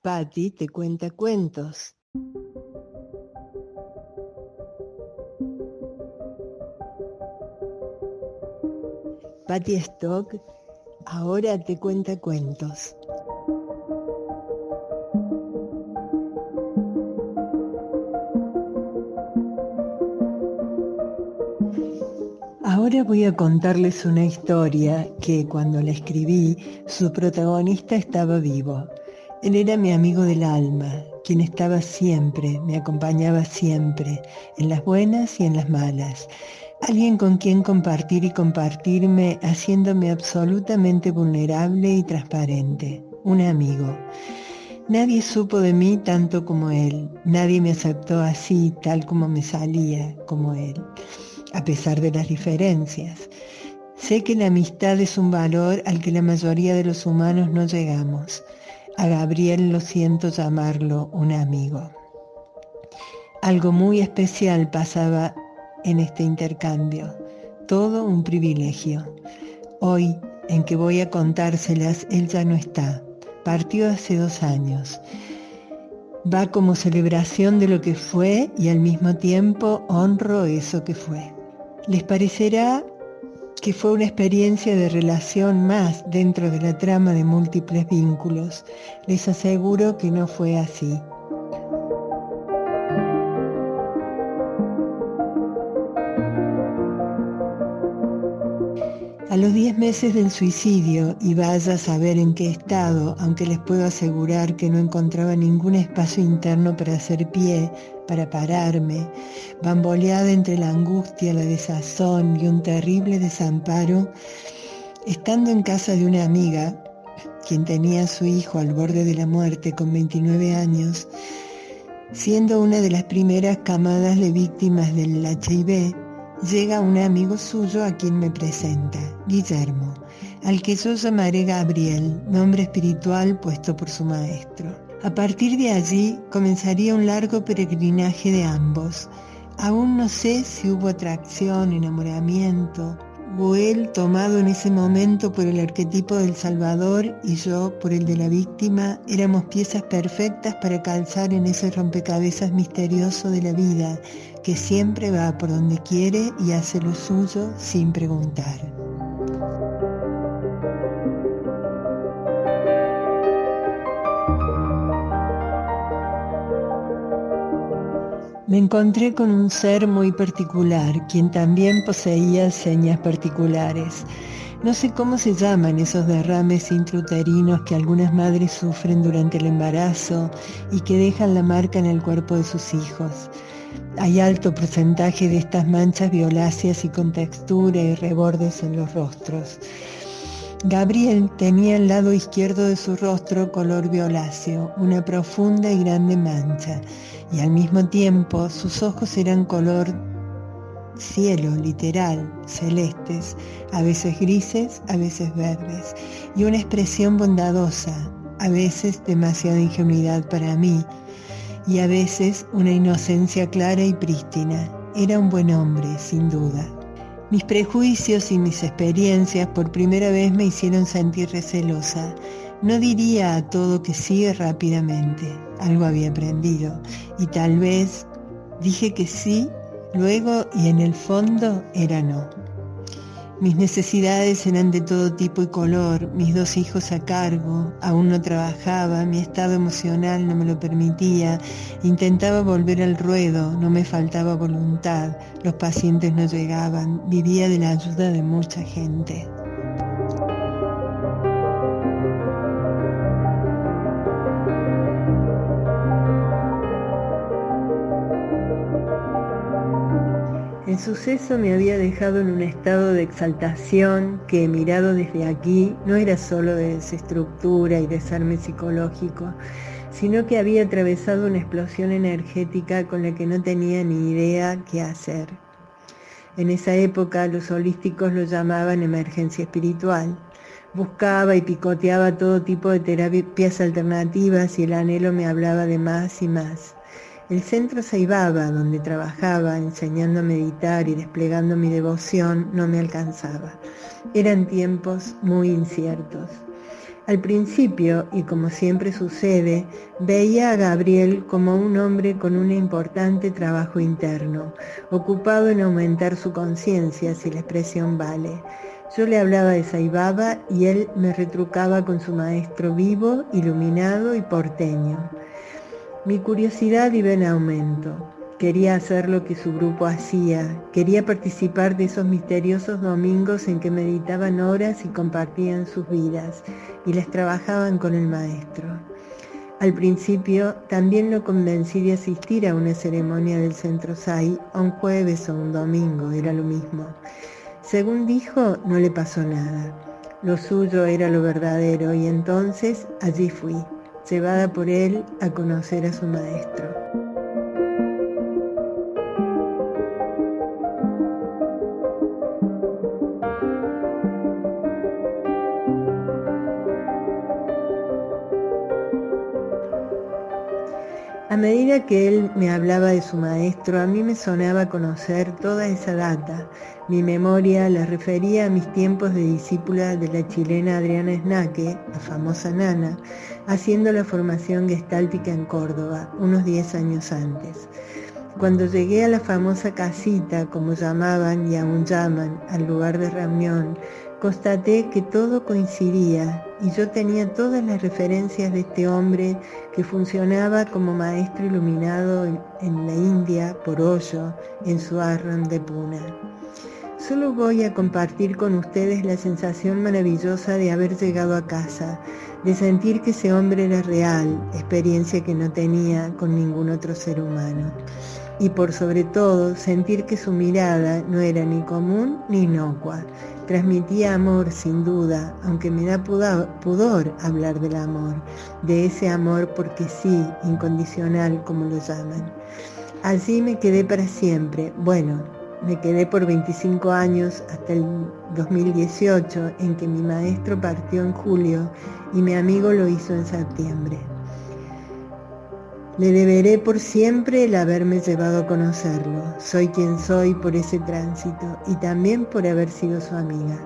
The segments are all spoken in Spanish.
Patty te cuenta cuentos. Patty Stock ahora te cuenta cuentos. Ahora voy a contarles una historia que cuando la escribí su protagonista estaba vivo. Él era mi amigo del alma, quien estaba siempre, me acompañaba siempre, en las buenas y en las malas. Alguien con quien compartir y compartirme, haciéndome absolutamente vulnerable y transparente. Un amigo. Nadie supo de mí tanto como él. Nadie me aceptó así, tal como me salía, como él, a pesar de las diferencias. Sé que la amistad es un valor al que la mayoría de los humanos no llegamos. A Gabriel lo siento llamarlo un amigo. Algo muy especial pasaba en este intercambio, todo un privilegio. Hoy, en que voy a contárselas, él ya no está, partió hace dos años. Va como celebración de lo que fue y al mismo tiempo honro eso que fue. Les parecerá que fue una experiencia de relación más dentro de la trama de múltiples vínculos. Les aseguro que no fue así. A los 10 meses del suicidio, y vaya a saber en qué estado, aunque les puedo asegurar que no encontraba ningún espacio interno para hacer pie, para pararme, bamboleada entre la angustia, la desazón y un terrible desamparo, estando en casa de una amiga, quien tenía a su hijo al borde de la muerte con 29 años, siendo una de las primeras camadas de víctimas del HIV, llega un amigo suyo a quien me presenta, Guillermo, al que yo llamaré Gabriel, nombre espiritual puesto por su maestro. A partir de allí comenzaría un largo peregrinaje de ambos. Aún no sé si hubo atracción, enamoramiento, o él tomado en ese momento por el arquetipo del Salvador y yo por el de la víctima, éramos piezas perfectas para calzar en ese rompecabezas misterioso de la vida que siempre va por donde quiere y hace lo suyo sin preguntar. Me encontré con un ser muy particular, quien también poseía señas particulares. No sé cómo se llaman esos derrames intrauterinos que algunas madres sufren durante el embarazo y que dejan la marca en el cuerpo de sus hijos. Hay alto porcentaje de estas manchas violáceas y con textura y rebordes en los rostros. Gabriel tenía el lado izquierdo de su rostro color violáceo, una profunda y grande mancha, y al mismo tiempo sus ojos eran color cielo, literal, celestes, a veces grises, a veces verdes, y una expresión bondadosa, a veces demasiada ingenuidad para mí, y a veces una inocencia clara y prístina. Era un buen hombre, sin duda. Mis prejuicios y mis experiencias por primera vez me hicieron sentir recelosa. No diría a todo que sí rápidamente, algo había aprendido, y tal vez dije que sí, luego y en el fondo era no. Mis necesidades eran de todo tipo y color, mis dos hijos a cargo, aún no trabajaba, mi estado emocional no me lo permitía, intentaba volver al ruedo, no me faltaba voluntad, los pacientes no llegaban, vivía de la ayuda de mucha gente. El suceso me había dejado en un estado de exaltación que, mirado desde aquí, no era solo de desestructura y desarme psicológico, sino que había atravesado una explosión energética con la que no tenía ni idea qué hacer. En esa época los holísticos lo llamaban emergencia espiritual. Buscaba y picoteaba todo tipo de terapias alternativas y el anhelo me hablaba de más y más. El centro Saibaba, donde trabajaba enseñando a meditar y desplegando mi devoción, no me alcanzaba. Eran tiempos muy inciertos. Al principio, y como siempre sucede, veía a Gabriel como un hombre con un importante trabajo interno, ocupado en aumentar su conciencia, si la expresión vale. Yo le hablaba de Saibaba y él me retrucaba con su maestro vivo, iluminado y porteño. Mi curiosidad iba en aumento. Quería hacer lo que su grupo hacía, quería participar de esos misteriosos domingos en que meditaban horas y compartían sus vidas y les trabajaban con el maestro. Al principio también lo convencí de asistir a una ceremonia del Centro SAI a un jueves o un domingo, era lo mismo. Según dijo, no le pasó nada. Lo suyo era lo verdadero y entonces allí fui, llevada por él a conocer a su maestro. A medida que él me hablaba de su maestro, a mí me sonaba conocer toda esa data. Mi memoria la refería a mis tiempos de discípula de la chilena Adriana Snaque, la famosa nana, haciendo la formación gestáltica en Córdoba, unos 10 años antes. Cuando llegué a la famosa casita, como llamaban y aún llaman, al lugar de reunión, constaté que todo coincidía y yo tenía todas las referencias de este hombre que funcionaba como maestro iluminado en, la India por Hoyo, en su Arran de Puna. Solo voy a compartir con ustedes la sensación maravillosa de haber llegado a casa, de sentir que ese hombre era real, experiencia que no tenía con ningún otro ser humano. Y por sobre todo, sentir que su mirada no era ni común ni inocua, Transmitía amor sin duda, aunque me da pudor, hablar del amor, de ese amor porque sí, incondicional como lo llaman. Allí me quedé para siempre, bueno, me quedé por 25 años hasta el 2018 en que mi maestro partió en julio y mi amigo lo hizo en septiembre. Le deberé por siempre el haberme llevado a conocerlo. Soy quien soy por ese tránsito y también por haber sido su amiga.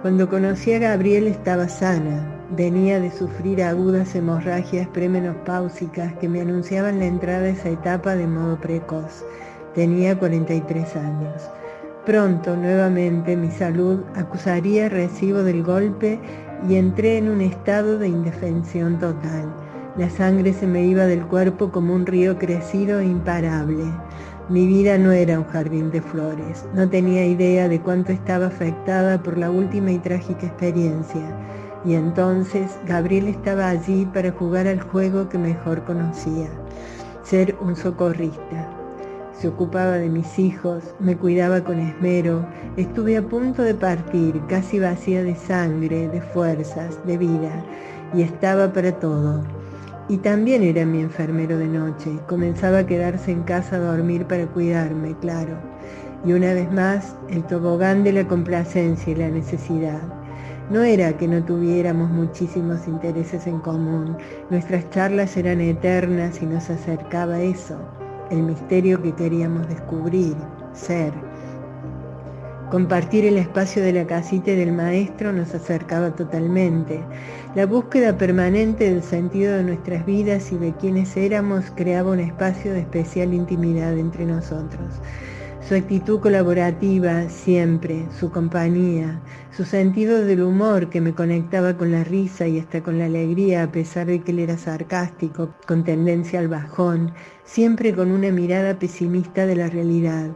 Cuando conocí a Gabriel estaba sana, Venía de sufrir agudas hemorragias premenopáusicas que me anunciaban la entrada a esa etapa de modo precoz. Tenía 43 años. Pronto, nuevamente, mi salud acusaría recibo del golpe y entré en un estado de indefensión total. La sangre se me iba del cuerpo como un río crecido e imparable. Mi vida no era un jardín de flores. No tenía idea de cuánto estaba afectada por la última y trágica experiencia y entonces Gabriel estaba allí para jugar al juego que mejor conocía, ser un socorrista. Se ocupaba de mis hijos, me cuidaba con esmero, estuve a punto de partir, casi vacía de sangre, de fuerzas, de vida, y estaba para todo. Y también era mi enfermero de noche, comenzaba a quedarse en casa a dormir para cuidarme, claro. Y una vez más, el tobogán de la complacencia y la necesidad. No era que no tuviéramos muchísimos intereses en común, nuestras charlas eran eternas y nos acercaba eso, el misterio que queríamos descubrir, ser. Compartir el espacio de la casita del maestro nos acercaba totalmente. La búsqueda permanente del sentido de nuestras vidas y de quienes éramos creaba un espacio de especial intimidad entre nosotros. Su actitud colaborativa siempre, su compañía, su sentido del humor que me conectaba con la risa y hasta con la alegría a pesar de que él era sarcástico, con tendencia al bajón, siempre con una mirada pesimista de la realidad.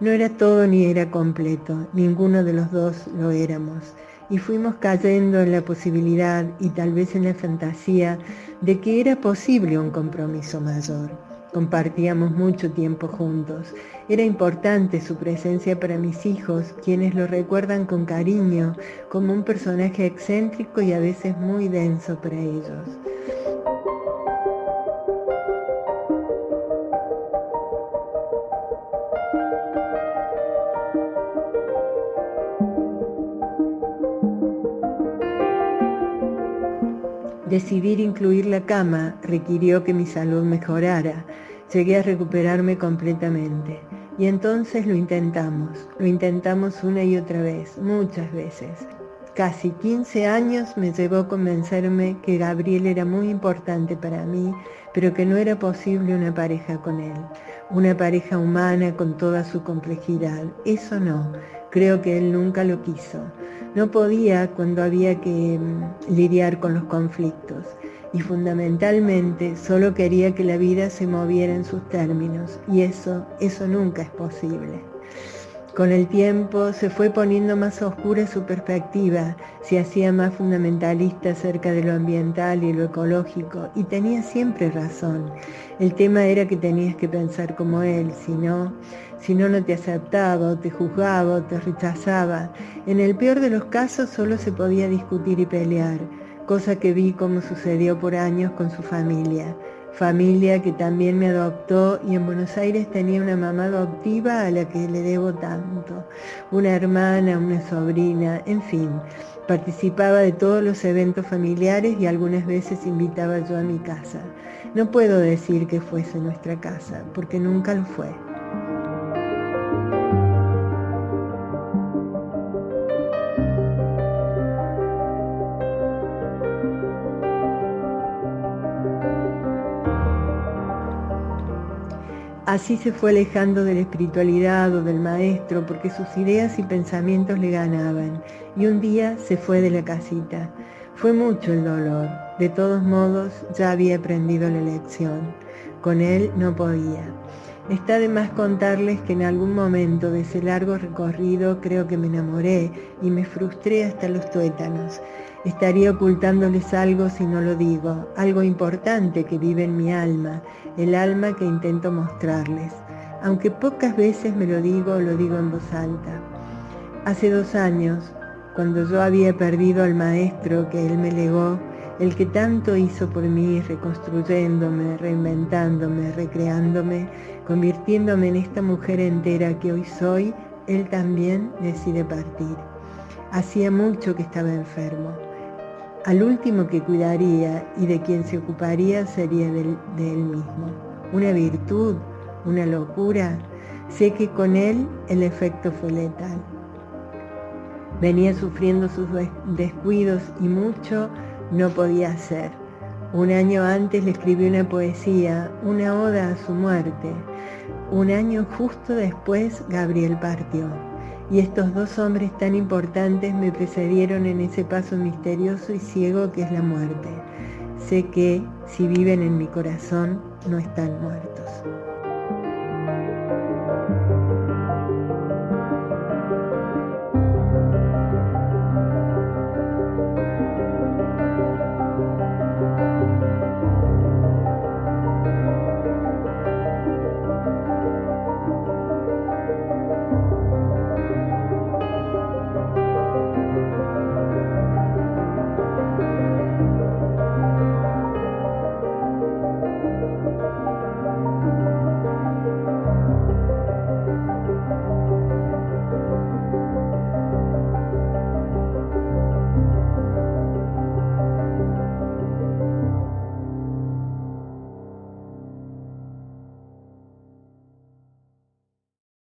No era todo ni era completo, ninguno de los dos lo éramos, y fuimos cayendo en la posibilidad y tal vez en la fantasía de que era posible un compromiso mayor. Compartíamos mucho tiempo juntos. Era importante su presencia para mis hijos, quienes lo recuerdan con cariño como un personaje excéntrico y a veces muy denso para ellos. Decidir incluir la cama requirió que mi salud mejorara. Llegué a recuperarme completamente. Y entonces lo intentamos, lo intentamos una y otra vez, muchas veces. Casi 15 años me llevó a convencerme que Gabriel era muy importante para mí, pero que no era posible una pareja con él, una pareja humana con toda su complejidad. Eso no, creo que él nunca lo quiso. No podía cuando había que mm, lidiar con los conflictos y fundamentalmente solo quería que la vida se moviera en sus términos y eso, eso nunca es posible. Con el tiempo se fue poniendo más oscura su perspectiva, se hacía más fundamentalista acerca de lo ambiental y lo ecológico y tenía siempre razón. El tema era que tenías que pensar como él, si no, si no, no te aceptaba te juzgaba te rechazaba. En el peor de los casos solo se podía discutir y pelear cosa que vi como sucedió por años con su familia, familia que también me adoptó y en Buenos Aires tenía una mamá adoptiva a la que le debo tanto, una hermana, una sobrina, en fin, participaba de todos los eventos familiares y algunas veces invitaba yo a mi casa. No puedo decir que fuese nuestra casa, porque nunca lo fue. Así se fue alejando de la espiritualidad o del maestro porque sus ideas y pensamientos le ganaban y un día se fue de la casita. Fue mucho el dolor. De todos modos ya había aprendido la lección. Con él no podía. Está de más contarles que en algún momento de ese largo recorrido creo que me enamoré y me frustré hasta los tuétanos. Estaría ocultándoles algo si no lo digo, algo importante que vive en mi alma, el alma que intento mostrarles. Aunque pocas veces me lo digo, lo digo en voz alta. Hace dos años, cuando yo había perdido al maestro que él me legó, el que tanto hizo por mí, reconstruyéndome, reinventándome, recreándome, convirtiéndome en esta mujer entera que hoy soy, él también decide partir. Hacía mucho que estaba enfermo. Al último que cuidaría y de quien se ocuparía sería de, él mismo. Una virtud, una locura. Sé que con él el efecto fue letal. Venía sufriendo sus descuidos y mucho no podía hacer. Un año antes le escribí una poesía, una oda a su muerte. Un año justo después Gabriel partió y estos dos hombres tan importantes me precedieron en ese paso misterioso y ciego que es la muerte. Sé que si viven en mi corazón no están muertos.